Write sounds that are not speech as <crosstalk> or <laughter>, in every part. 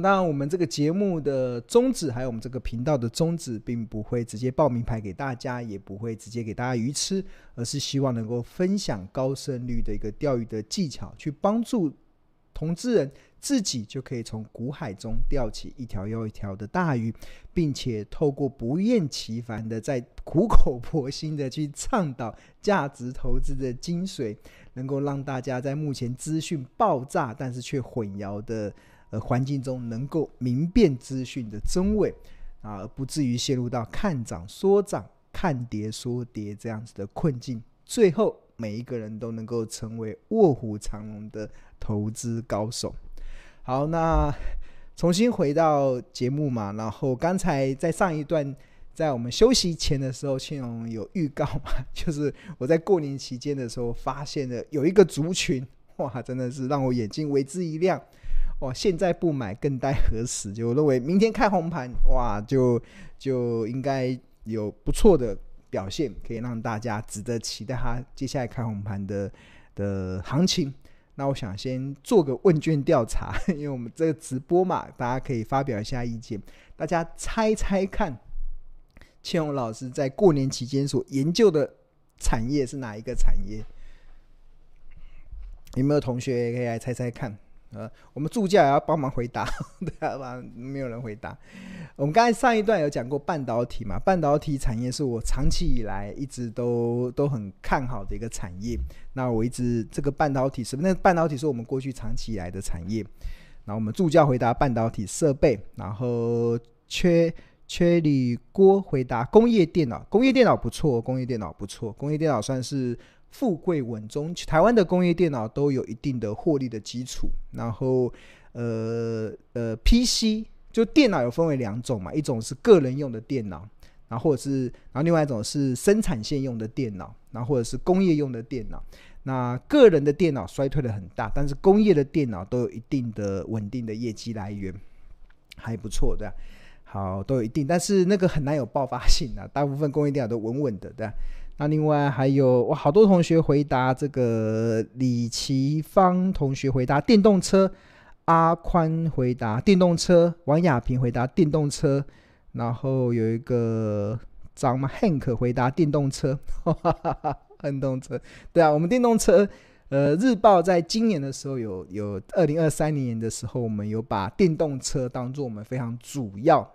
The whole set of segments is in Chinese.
那当然，我们这个节目的宗旨，还有我们这个频道的宗旨，并不会直接报名牌给大家，也不会直接给大家鱼吃，而是希望能够分享高胜率的一个钓鱼的技巧，去帮助投资人自己就可以从股海中钓起一条又一条的大鱼，并且透过不厌其烦的在苦口婆心的去倡导价值投资的精髓，能够让大家在目前资讯爆炸但是却混淆的。呃，环境中能够明辨资讯的真伪啊，而不至于陷入到看涨说涨、看跌说跌这样子的困境。最后，每一个人都能够成为卧虎藏龙的投资高手。好，那重新回到节目嘛，然后刚才在上一段，在我们休息前的时候，庆荣有预告嘛，<laughs> 就是我在过年期间的时候发现了有一个族群，哇，真的是让我眼睛为之一亮。哦！现在不买更待何时？就认为明天开红盘，哇，就就应该有不错的表现，可以让大家值得期待它接下来开红盘的的行情。那我想先做个问卷调查，<laughs> 因为我们这个直播嘛，大家可以发表一下意见。大家猜猜看，庆红老师在过年期间所研究的产业是哪一个产业？有没有同学可以来猜猜看？呃，我们助教也要帮忙回答，<laughs> 对吧？没有人回答。我们刚才上一段有讲过半导体嘛，半导体产业是我长期以来一直都都很看好的一个产业。那我一直这个半导体是，那半导体是我们过去长期以来的产业。那我们助教回答半导体设备，然后缺缺里郭回答工业电脑，工业电脑不错，工业电脑不错，工业电脑算是。富贵稳中，台湾的工业电脑都有一定的获利的基础。然后，呃呃，PC 就电脑有分为两种嘛，一种是个人用的电脑，然后或者是，然后另外一种是生产线用的电脑，然后或者是工业用的电脑。那个人的电脑衰退的很大，但是工业的电脑都有一定的稳定的业绩来源，还不错的。好，都有一定，但是那个很难有爆发性啊，大部分工业电脑都稳稳的，对。那另外还有哇，好多同学回答这个李奇芳同学回答电动车，阿宽回答电动车，王亚平回答电动车，然后有一个张 Hank 回答电动车，哈哈哈，电动车，对啊，我们电动车，呃，日报在今年的时候有有二零二三年的时候，我们有把电动车当做我们非常主要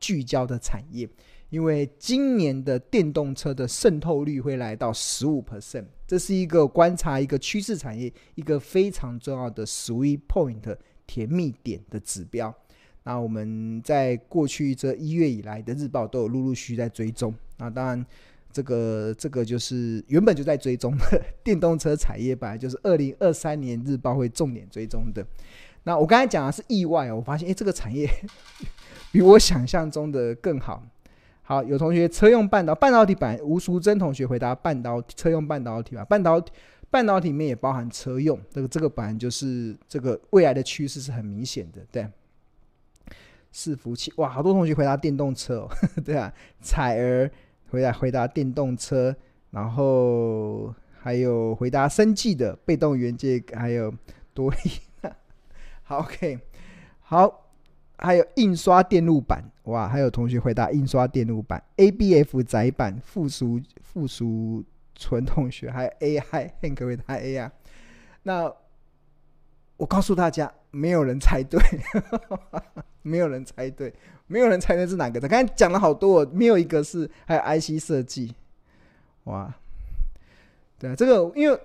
聚焦的产业。因为今年的电动车的渗透率会来到十五 percent，这是一个观察一个趋势产业一个非常重要的 sweet point 甜蜜点的指标。那我们在过去这一月以来的日报都有陆陆续续在追踪。那当然，这个这个就是原本就在追踪的 <laughs> 电动车产业，本来就是二零二三年日报会重点追踪的。那我刚才讲的是意外哦，我发现诶，这个产业 <laughs> 比我想象中的更好。好，有同学车用半导半导体板，吴淑珍同学回答半导体车用半导体吧，半导半导体里面也包含车用，这个这个本来就是这个未来的趋势是很明显的，对。伺服器哇，好多同学回答电动车哦，呵 <laughs> 呵对啊，彩儿回答回答电动车，然后还有回答生技的被动元件，还有多利，<laughs> 好 OK，好。还有印刷电路板，哇！还有同学回答印刷电路板，ABF 载板，附属附属纯同学，还有 AI，Hank 回答 AI。那我告诉大家，没有人猜对，<laughs> 没有人猜对，没有人猜对是哪个的？刚才讲了好多，没有一个是，还有 IC 设计，哇！对啊，这个因为。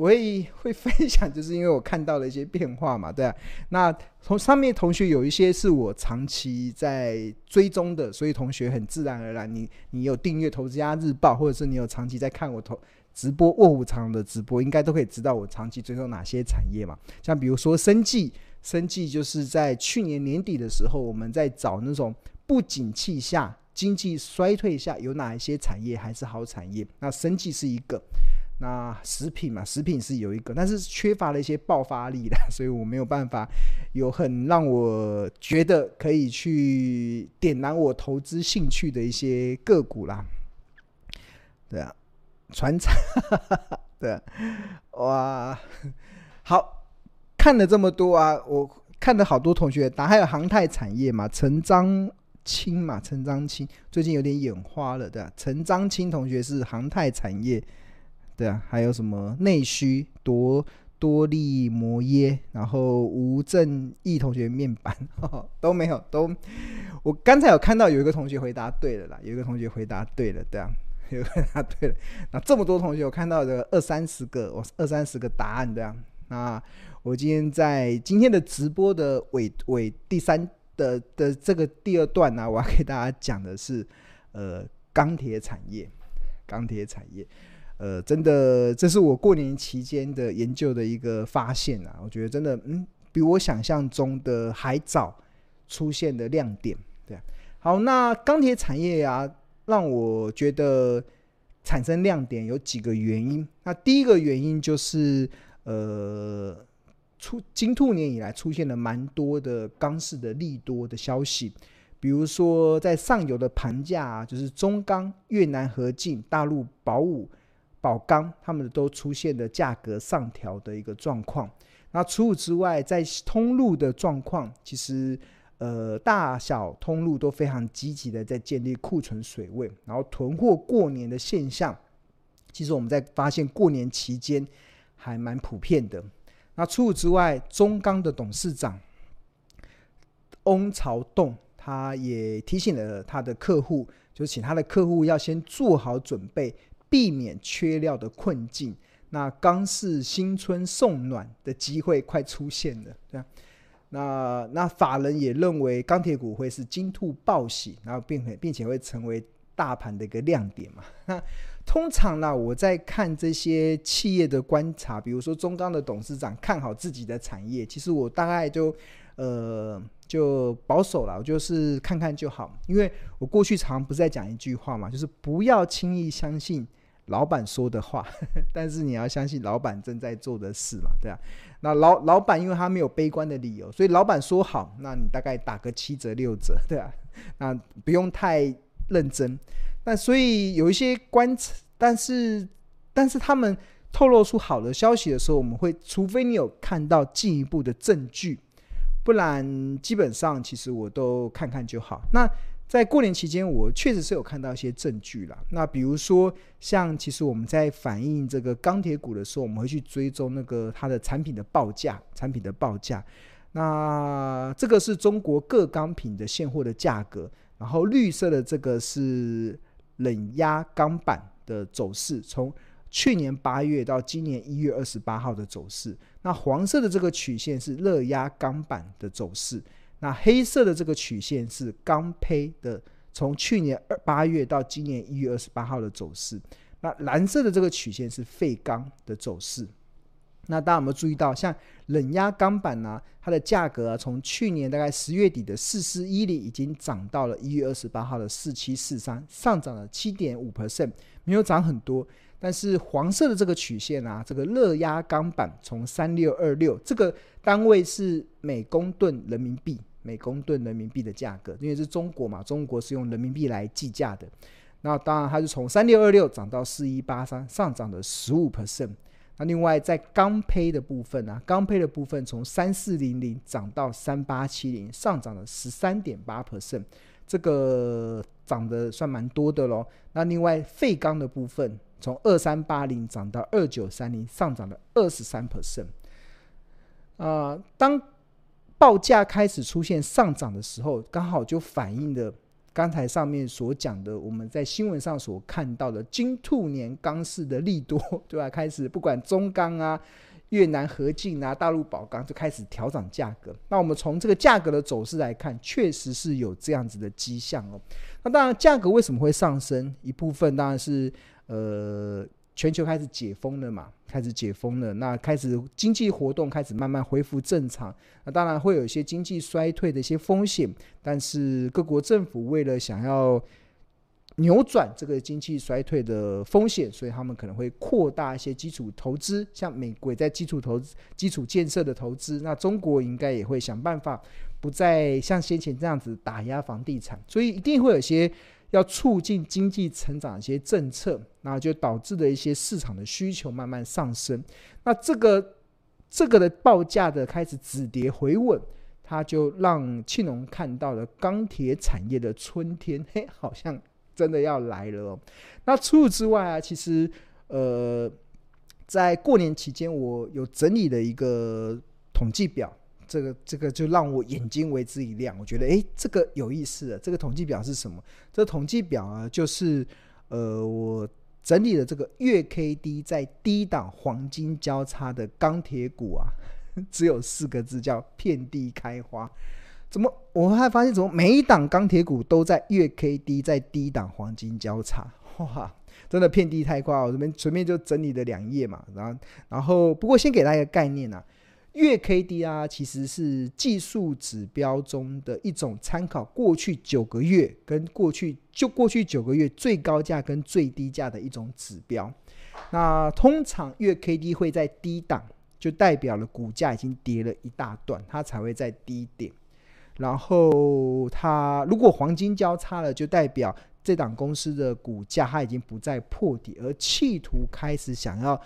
我也会分享，<laughs> 就是因为我看到了一些变化嘛，对啊。那从上面同学有一些是我长期在追踪的，所以同学很自然而然，你你有订阅《投资家日报》，或者是你有长期在看我投直播卧虎藏龙的直播，应该都可以知道我长期追踪哪些产业嘛。像比如说生技，生技就是在去年年底的时候，我们在找那种不景气下、经济衰退下有哪一些产业还是好产业，那生技是一个。那食品嘛，食品是有一个，但是缺乏了一些爆发力的，<laughs> 所以我没有办法有很让我觉得可以去点燃我投资兴趣的一些个股啦。对啊，传产，<laughs> 对啊，哇，好，看了这么多啊，我看了好多同学答，还有航太产业嘛，陈章青嘛，陈章青最近有点眼花了，对吧？陈章青同学是航太产业，对啊，还有什么内需多多利摩耶，然后吴正义同学面板呵呵 <laughs> 都没有，都我刚才有看到有一个同学回答对了啦，有一个同学回答对了，对啊，<laughs> 有个回答对了，那这么多同学我看到的二三十个，我二三十个答案，对啊，那。我今天在今天的直播的尾尾第三的的这个第二段呢、我要给大家讲的是，呃，钢铁产业，钢铁产业，呃，真的，这是我过年期间的研究的一个发现啊，我觉得真的，嗯，比我想象中的还早出现的亮点，对。好，那钢铁产业啊，让我觉得产生亮点有几个原因，那第一个原因就是，呃。出金兔年以来出现了蛮多的钢市的利多的消息，比如说在上游的盘价啊，就是中钢、越南合进、大陆宝武、宝钢，他们都出现了价格上调的一个状况。那除此之外，在通路的状况，其实呃大小通路都非常积极的在建立库存水位，然后囤货过年的现象，其实我们在发现过年期间还蛮普遍的。那除此之外，中钢的董事长翁朝栋，他也提醒了他的客户，就请他的客户要先做好准备，避免缺料的困境。那刚是新春送暖的机会快出现了，对啊。那那法人也认为钢铁股会是金兔报喜，然后并并且会成为大盘的一个亮点嘛。<laughs> 通常呢，我在看这些企业的观察，比如说中钢的董事长看好自己的产业，其实我大概就呃就保守了，我就是看看就好。因为我过去常不是在讲一句话嘛，就是不要轻易相信老板说的话，<laughs> 但是你要相信老板正在做的事嘛，对啊。那老老板因为他没有悲观的理由，所以老板说好，那你大概打个七折六折，<laughs> 对啊，那不用太认真。那所以有一些观察，但是但是他们透露出好的消息的时候，我们会除非你有看到进一步的证据，不然基本上其实我都看看就好。那在过年期间，我确实是有看到一些证据啦。那比如说像其实我们在反映这个钢铁股的时候，我们会去追踪那个它的产品的报价，产品的报价。那这个是中国各钢品的现货的价格，然后绿色的这个是。冷压钢板的走势，从去年八月到今年一月二十八号的走势。那黄色的这个曲线是热压钢板的走势，那黑色的这个曲线是钢坯的，从去年二八月到今年一月二十八号的走势。那蓝色的这个曲线是废钢的走势。那大家有没有注意到，像冷压钢板呢、它的价格，从去年大概十月底的四四一零，已经涨到了一月二十八号的四七四三，上涨了七点五 percent，没有涨很多。但是黄色的这个曲线啊，这个热压钢板从三六二六，这个单位是每公吨人民币，每公吨人民币的价格，因为是中国嘛，中国是用人民币来计价的。那当然它是从三六二六涨到四一八三，上涨了十五 percent。那另外在钢坯的部分呢、啊，钢坯的部分从三四零零涨到三八七零，上涨了十三点八 percent，这个涨得算蛮多的喽。那另外废钢的部分从二三八零涨到二九三零，上涨了二十三 percent。啊，当报价开始出现上涨的时候，刚好就反映了。刚才上面所讲的，我们在新闻上所看到的金兔年钢市的利多，<laughs> 对吧？开始不管中钢啊、越南合进啊、大陆宝钢就开始调涨价格。那我们从这个价格的走势来看，确实是有这样子的迹象哦。那当然，价格为什么会上升？一部分当然是呃。全球开始解封了嘛？开始解封了，那开始经济活动开始慢慢恢复正常。那当然会有一些经济衰退的一些风险，但是各国政府为了想要扭转这个经济衰退的风险，所以他们可能会扩大一些基础投资，像美国在基础投资、基础建设的投资。那中国应该也会想办法，不再像先前这样子打压房地产，所以一定会有些。要促进经济成长一些政策，那就导致的一些市场的需求慢慢上升。那这个这个的报价的开始止跌回稳，它就让庆农看到了钢铁产业的春天，嘿，好像真的要来了哦。那除此之外啊，其实呃，在过年期间，我有整理了一个统计表，这个这个就让我眼睛为之一亮。我觉得，诶，这个有意思的。这个统计表是什么？这统计表啊，就是呃，我整理的这个月 K D 在低档黄金交叉的钢铁股啊，<laughs> 只有四个字，叫遍地开花。怎么？我还发现，怎么每一档钢铁股都在月 K D 在低档黄金交叉？<laughs> 哇！真的遍地开花，我这边随便就整理了两页嘛，然后，然后不过先给大家一个概念啊，月 K D 啊，其实是技术指标中的一种参考，过去九个月跟过去就过去九个月最高价跟最低价的一种指标。那通常月 K D 会在低档，就代表了股价已经跌了一大段，它才会在低点。然后它如果黄金交叉了，就代表。这档公司的股价它已经不再破底，而企图开始想要，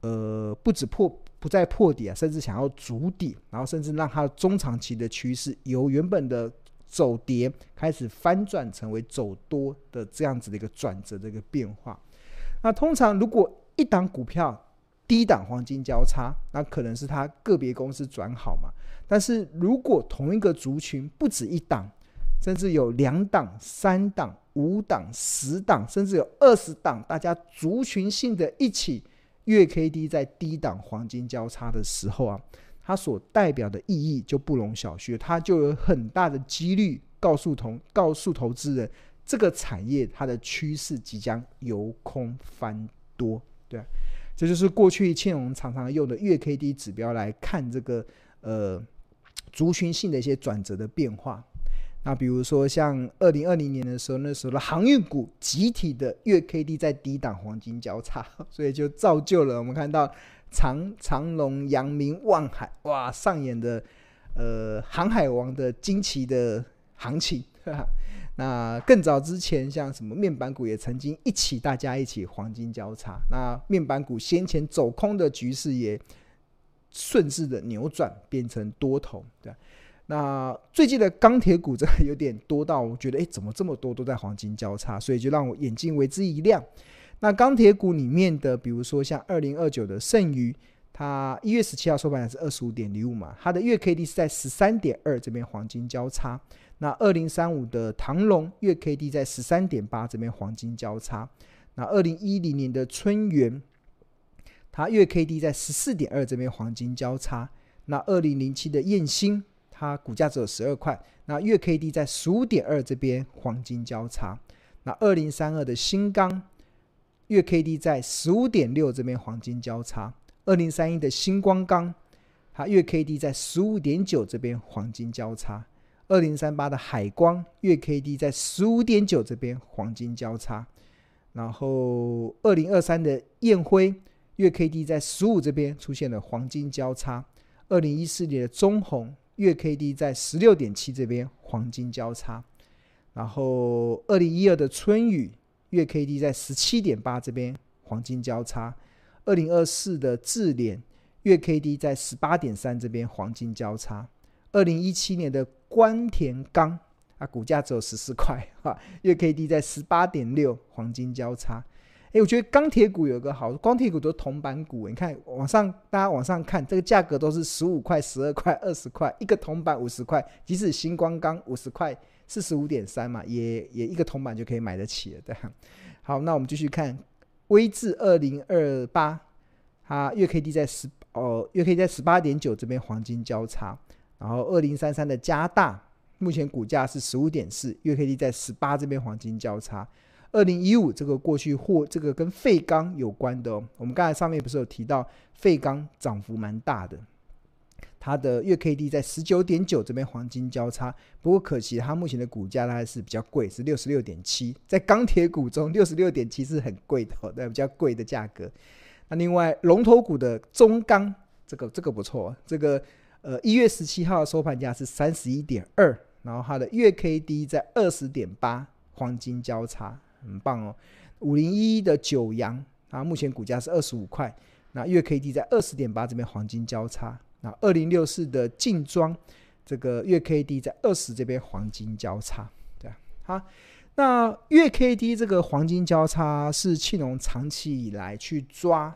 呃，不止破，不再破底啊，甚至想要筑底，然后甚至让它中长期的趋势由原本的走跌开始翻转成为走多的这样子的一个转折的一个变化。那通常如果一档股票低档黄金交叉，那可能是它个别公司转好嘛。但是如果同一个族群不止一档，甚至有两档、三档。五档、十档，甚至有二十档，大家族群性的一起月 K D 在低档黄金交叉的时候啊，它所代表的意义就不容小觑，它就有很大的几率告诉同告诉投资人，这个产业它的趋势即将由空翻多，对，这就是过去庆隆常常用的月 K D 指标来看这个呃族群性的一些转折的变化。那比如说像二零二零年的时候，那时候的航运股集体的月 K D 在低档黄金交叉，<laughs> 所以就造就了我们看到长长隆、阳明、万海哇上演的呃航海王的惊奇的行情。<laughs> 那更早之前，像什么面板股也曾经一起大家一起黄金交叉，那面板股先前走空的局势也顺势的扭转变成多头，对。那最近的钢铁股真的有点多到，我觉得，哎，怎么这么多都在黄金交叉，所以就让我眼睛为之一亮。那钢铁股里面的，比如说像二零二九的盛余，它一月十七号收盘是二十五点零五嘛，它的月 K D 是在十三点二这边黄金交叉。那二零三五的唐龙月 K D 在十三点八这边黄金交叉。那二零一零年的春源，它月 K D 在十四点二这边黄金交叉。那二零零七的燕兴。它股价只有十二块，那月 K D 在十五点二这边黄金交叉，那二零三二的新钢月 K D 在十五点六这边黄金交叉，二零三一的星光钢它月 K D 在十五点九这边黄金交叉，二零三八的海光月 K D 在十五点九这边黄金交叉，然后二零二三的燕辉月 K D 在十五这边出现了黄金交叉，二零一四年的中红。月 K D 在十六点七这边黄金交叉，然后二零一二的春雨月 K D 在十七点八这边黄金交叉，二零二四的智联月 K D 在十八点三这边黄金交叉，二零一七年的关田钢啊股价只有十四块哈，月 K D 在十八点六黄金交叉。我觉得钢铁股有个好，钢铁股都是铜板股。你看往上，大家往上看，这个价格都是十五块、十二块、二十块，一个铜板五十块。即使新光钢五十块，四十五点三嘛，也也一个铜板就可以买得起了，对。好，那我们继续看，微智二零二八，它月 K D 在十哦，月 K 在十八点九这边黄金交叉，然后二零三三的加大，目前股价是十五点四，月 K D 在十八这边黄金交叉。二零一五这个过去或这个跟废钢有关的哦，我们刚才上面不是有提到废钢涨幅蛮大的，它的月 K D 在十九点九这边黄金交叉，不过可惜它目前的股价还是比较贵，是六十六点七，在钢铁股中六十六点七是很贵的哦，对，比较贵的价格。那另外龙头股的中钢，这个这个不错，这个呃一月十七号收盘价是三十一点二，然后它的月 K D 在二十点八黄金交叉。很棒哦，五零一一的九阳啊，目前股价是二十五块，那月 K D 在二十点八这边黄金交叉。那二零六四的劲庄，这个月 K D 在二十这边黄金交叉，对啊，好，那月 K D 这个黄金交叉是庆农长期以来去抓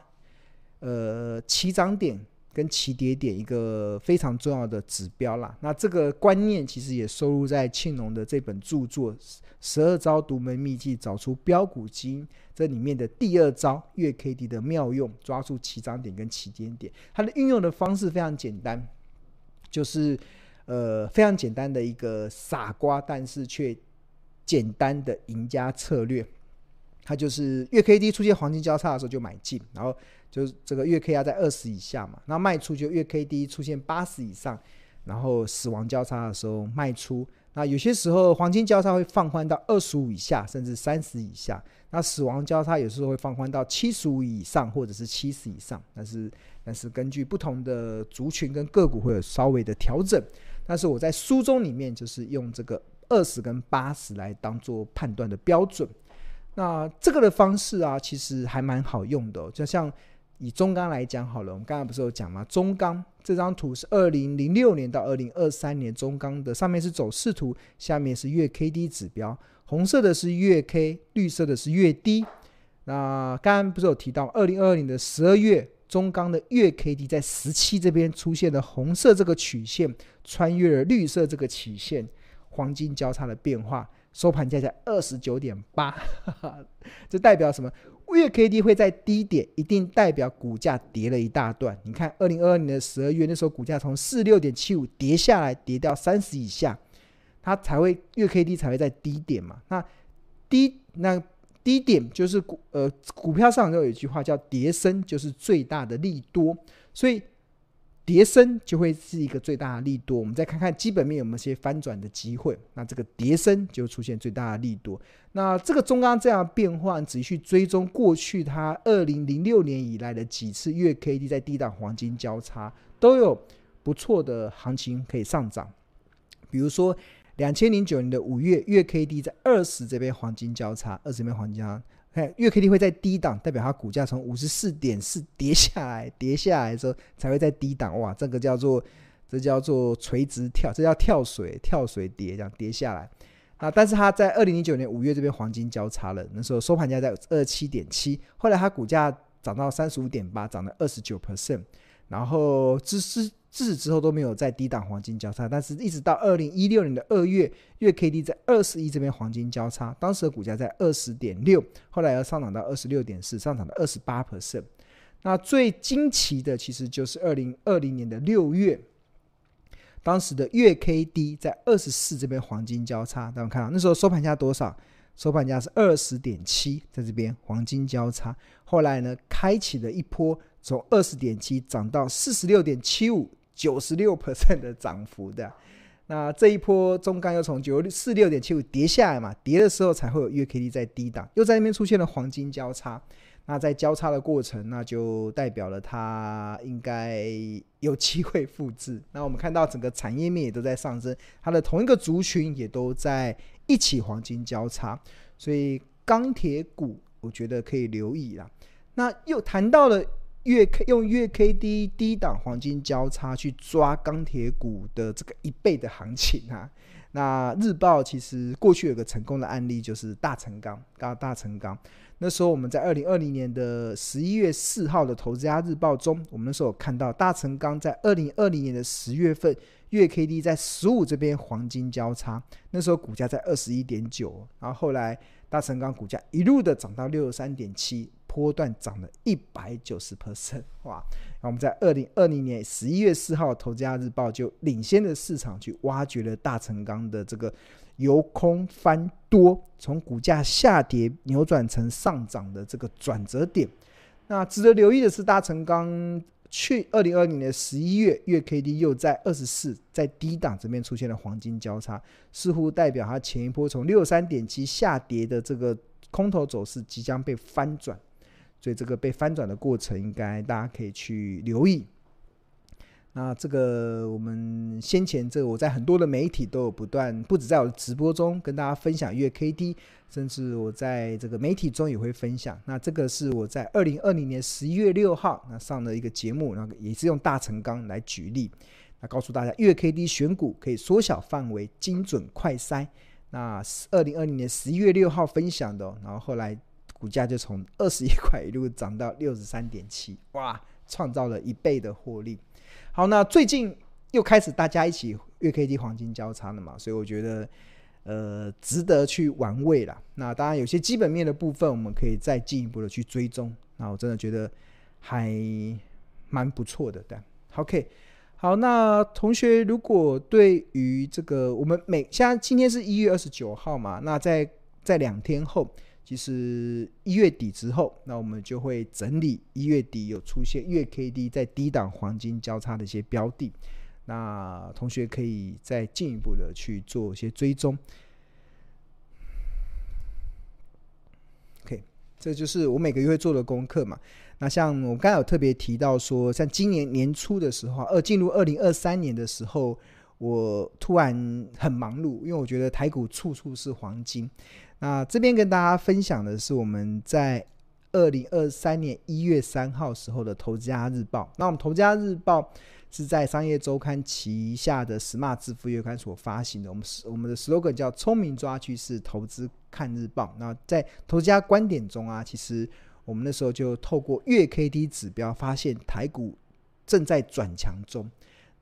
呃起涨点跟起跌点一个非常重要的指标啦。那这个观念其实也收录在庆隆的这本著作《十二招独门秘技找出标股基因》这里面的第二招月 K D 的妙用，抓住起涨点跟起跌点。它的运用的方式非常简单，就是呃非常简单的一个傻瓜，但是却简单的赢家策略。它就是月 K D 出现黄金交叉的时候就买进，然后。就是这个月 K 压在二十以下嘛，那卖出就月 K D 出现八十以上，然后死亡交叉的时候卖出。那有些时候黄金交叉会放宽到二十五以下，甚至三十以下。那死亡交叉有时候会放宽到七十五以上，或者是七十以上。但是但是根据不同的族群跟个股会有稍微的调整。但是我在书中里面就是用这个二十跟八十来当做判断的标准。那这个的方式啊，其实还蛮好用的，就像。以中钢来讲好了，我们刚才不是有讲吗？中钢这张图是二零零六年到二零二三年中钢的，上面是走势图，下面是月 K D 指标，红色的是月 K，绿色的是月 D。那刚刚不是有提到，二零二二年的十二月，中钢的月 K D 在十七这边出现了红色这个曲线，穿越了绿色这个曲线，黄金交叉的变化，收盘价在二十九点八，<laughs> 这代表什么？月 K D 会在低点，一定代表股价跌了一大段。你看，二零二二年的十二月那时候，股价从四六点七五跌下来，跌掉三十以下，它才会月 K D 才会在低点嘛。那低那低点就是股呃股票上都有一句话叫跌深就是最大的利多，所以。跌升就会是一个最大的力度，我们再看看基本面有没有些翻转的机会。那这个跌升就出现最大的力度。那这个中钢这样变化，仔细去追踪过去它二零零六年以来的几次月 K D 在低档黄金交叉，都有不错的行情可以上涨。比如说两千零九年的五月月 K D 在二十这边黄金交叉，二十边黄金交叉。看月 K D 会在低档，代表它股价从五十四点四跌下来，<laughs> 跌下来的时候才会在低档。哇，这个叫做这叫做垂直跳，这叫跳水，跳水跌这样跌下来。啊，但是它在二零零九年五月这边黄金交叉了，那时候收盘价在二七点七，后来它股价涨到三十五点八，涨了二十九 percent，然后自自。自此之后都没有在低档黄金交叉，但是一直到二零一六年的二月，月 K D 在二十一这边黄金交叉，当时的股价在二十点六，后来要上涨到二十六点四，上涨到二十八 percent。那最惊奇的其实就是二零二零年的六月，当时的月 K D 在二十四这边黄金交叉，大家看到那时候收盘价多少？收盘价是二十点七，在这边黄金交叉，后来呢，开启了一波从二十点七涨到四十六点七五。九十六 percent 的涨幅的，那这一波中钢又从九四六点七五跌下来嘛，跌的时候才会有月 K D 在低档，又在那边出现了黄金交叉。那在交叉的过程，那就代表了它应该 <laughs> 有机会复制。那我们看到整个产业面也都在上升，它的同一个族群也都在一起黄金交叉，所以钢铁股我觉得可以留意啦。那又谈到了。月 K 用月 K D 低档黄金交叉去抓钢铁股的这个一倍的行情啊，那日报其实过去有个成功的案例，就是大成钢，刚大成钢。那时候我们在二零二零年的十一月四号的投资家日报中，我们那时候看到大成钢在二零二零年的十月份月 K D 在十五这边黄金交叉，那时候股价在二十一点九，然后后来大成钢股价一路的涨到六十三点七。波段涨了一百九十 percent，哇！那我们在二零二零年十一月四号，《投资家日报》就领先的市场去挖掘了大成钢的这个由空翻多，从股价下跌扭转成上涨的这个转折点。那值得留意的是，大成钢去二零二零年十一月月 K D 又在二十四，在低档这边出现了黄金交叉，似乎代表它前一波从六三点七下跌的这个空头走势即将被翻转。所以这个被翻转的过程，应该大家可以去留意。那这个我们先前这个我在很多的媒体都有不断，不止在我的直播中跟大家分享月 K D，甚至我在这个媒体中也会分享。那这个是我在二零二零年十一月六号那上的一个节目，然后也是用大成钢来举例。那告诉大家，月 K D 选股可以缩小范围，精准快筛。那二零二零年十一月六号分享的，然后后来股价就从二十一块一路涨到六十三点七，哇，创造了一倍的获利。好，那最近又开始大家一起月 K D 黄金交叉了嘛，所以我觉得呃值得去玩味啦。那当然有些基本面的部分，我们可以再进一步的去追踪。那我真的觉得还蛮不错的，对，OK。好，那同学如果对于这个，我们每现在今天是一月二十九号嘛，那在在两天后，其实一月底之后，那我们就会整理一月底有出现月 K D 在低档黄金交叉的一些标的，那同学可以再进一步的去做一些追踪。OK，这就是我每个月会做的功课嘛。那像我刚才有特别提到说，像今年年初的时候，二进入二零二三年的时候，我突然很忙碌，因为我觉得台股处处是黄金。那这边跟大家分享的是我们在二零二三年一月三号时候的《投资家日报》。那我们《投资家日报》是在商业周刊旗下的 Smart 致富月刊所发行的。我们我们的 slogan 叫“聪明抓趋势，投资看日报”。那在《投资家观点》中啊，其实。我们那时候就透过月 K D 指标发现台股正在转强中。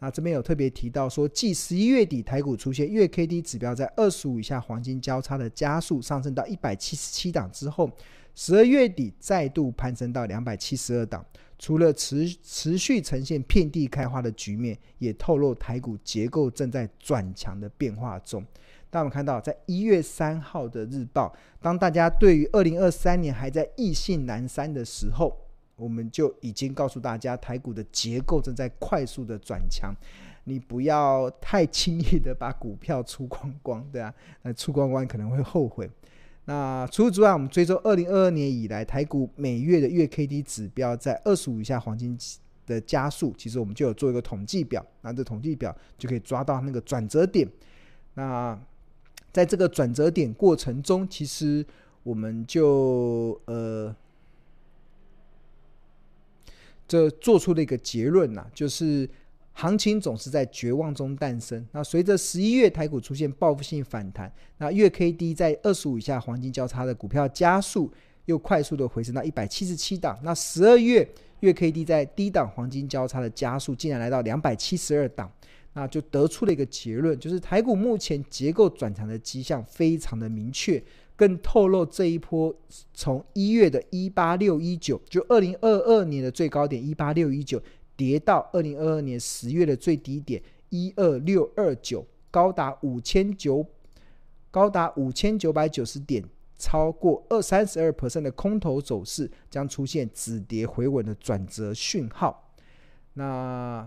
那这边有特别提到说，继十一月底台股出现月 K D 指标在二十五以下黄金交叉的加速上升到一百七十七档之后，十二月底再度攀升到两百七十二档。除了持持续呈现遍地开花的局面，也透露台股结构正在转强的变化中。当我们看到，在一月三号的日报，当大家对于二零二三年还在意兴阑珊的时候，我们就已经告诉大家，台股的结构正在快速的转强，你不要太轻易的把股票出光光，对啊，那出光光可能会后悔。那除此之外，我们追踪二零二二年以来台股每月的月 K D 指标在二十五以下黄金的加速，其实我们就有做一个统计表，那这统计表就可以抓到那个转折点，那。在这个转折点过程中，其实我们就呃，这做出了一个结论呐，就是行情总是在绝望中诞生。那随着十一月台股出现报复性反弹，那月 K D 在二十五以下黄金交叉的股票加速又快速的回升到一百七十七档。那十二月月 K D 在低档黄金交叉的加速竟然来到两百七十二档。那就得出了一个结论，就是台股目前结构转强的迹象非常的明确，更透露这一波从一月的一八六一九，就二零二二年的最高点一八六一九，跌到二零二二年十月的最低点一二六二九，高达五千九，高达五千九百九十点，超过二三十二 percent 的空头走势将出现止跌回稳的转折讯号。那。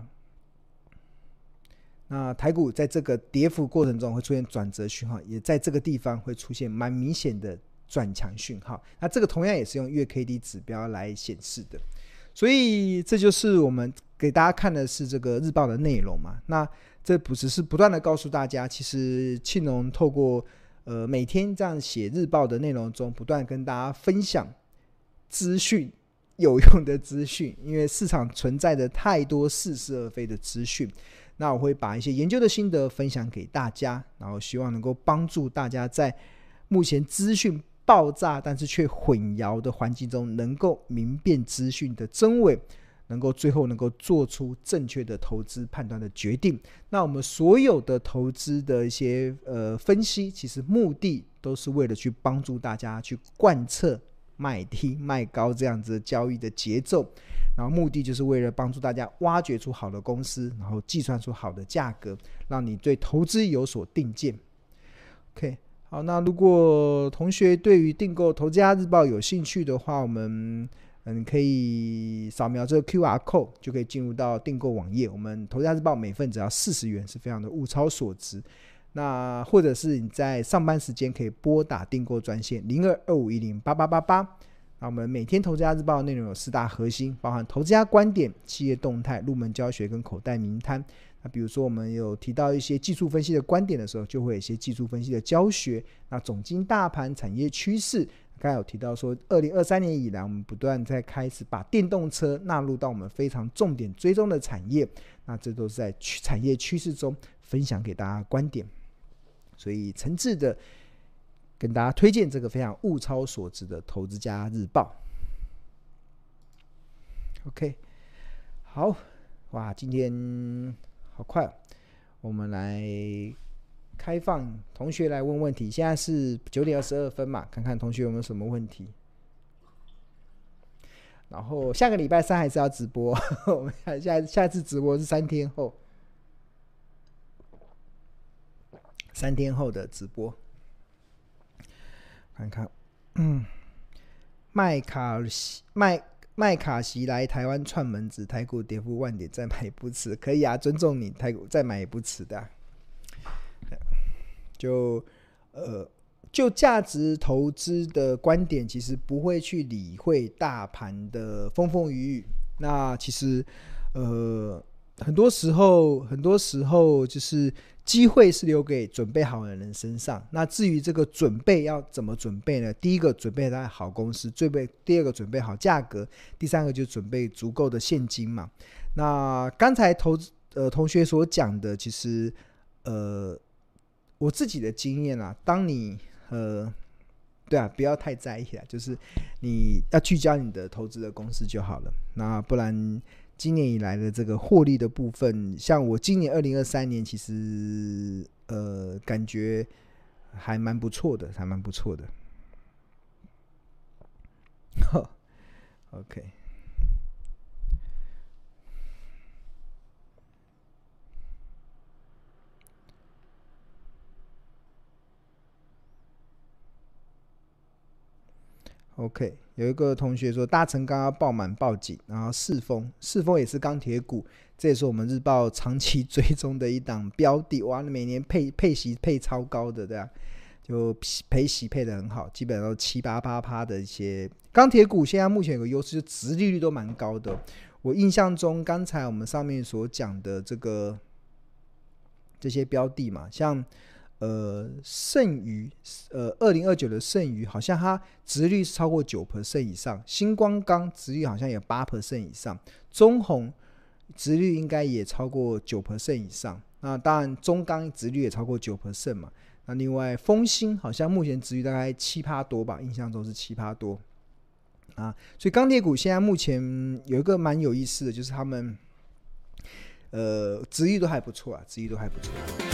那台股在这个跌幅过程中会出现转折讯号，也在这个地方会出现蛮明显的转强讯号。那这个同样也是用月 K D 指标来显示的，所以这就是我们给大家看的是这个日报的内容嘛。那这不只是不断的告诉大家，其实庆隆透过呃每天这样写日报的内容中，不断跟大家分享资讯，有用的资讯，因为市场存在着太多似是而非的资讯。那我会把一些研究的心得分享给大家，然后希望能够帮助大家在目前资讯爆炸但是却混淆的环境中，能够明辨资讯的真伪，能够最后能够做出正确的投资判断的决定。那我们所有的投资的一些呃分析，其实目的都是为了去帮助大家去贯彻卖低 <laughs> 卖高这样子交易的节奏。然后目的就是为了帮助大家挖掘出好的公司，然后计算出好的价格，让你对投资有所定见。OK，好，那如果同学对于订购《投资家日报》有兴趣的话，我们嗯可以扫描这个 QR code 就可以进入到订购网页。我们《投资家日报》每份只要四十元，是非常的物超所值。那或者是你在上班时间可以拨打订购专线零二二五一零八八八八。那我们每天投资家日报的内容有四大核心，包含投资家观点、企业动态、入门教学跟口袋名单。那比如说我们有提到一些技术分析的观点的时候，就会有一些技术分析的教学。那总经大盘、产业趋势，刚才有提到说，二零二三年以来，我们不断在开始把电动车纳入到我们非常重点追踪的产业。那这都是在产业趋势中分享给大家观点，所以诚挚的跟大家推荐这个非常物超所值的《投资家日报》。OK，好，哇，今天好快，我们来开放同学来问问题。现在是九点二十二分嘛，看看同学有没有什么问题。然后下个礼拜三还是要直播，<laughs> 我们下下下次直播是三天后，三天后的直播，看看，嗯，麦卡西麦麦卡西来台湾串门子，台股跌幅万点再买也不迟，可以啊，尊重你，台股再买也不迟的，就呃。就价值投资的观点，其实不会去理会大盘的风风雨雨。那其实，呃，很多时候，很多时候就是机会是留给准备好的人身上。那至于这个准备要怎么准备呢？第一个准备在好公司，准备第二个准备好价格，第三个就准备足够的现金嘛。那刚才投资呃同学所讲的，其实呃我自己的经验啊，当你呃，对啊，不要太在意啊，就是你要聚焦你的投资的公司就好了。那不然，今年以来的这个获利的部分，像我今年二零二三年，其实呃，感觉还蛮不错的，还蛮不错的。<laughs> 好，OK，OK。有一个同学说大成刚要爆满报警，然后四丰，四丰也是钢铁股，这也是我们日报长期追踪的一档标的，哇，每年配配息配超高的，对啊，就配息配得很好，基本上都七八八趴的一些钢铁股，现在目前有个优势，就殖利率都蛮高的。我印象中，刚才我们上面所讲的这个这些标的嘛，像。呃，剩余，呃，二零二九的剩余，好像它值率是超过九 percent 以上。星光钢值率好像有八 percent 以上，中红值率应该也超过九 percent 以上。那当然，中钢值率也超过九 percent 嘛。那另外，风兴好像目前值率大概七趴多吧，印象中是七趴多啊。所以钢铁股现在目前有一个蛮有意思的，就是他们呃值率都还不错啊，值率都还不错。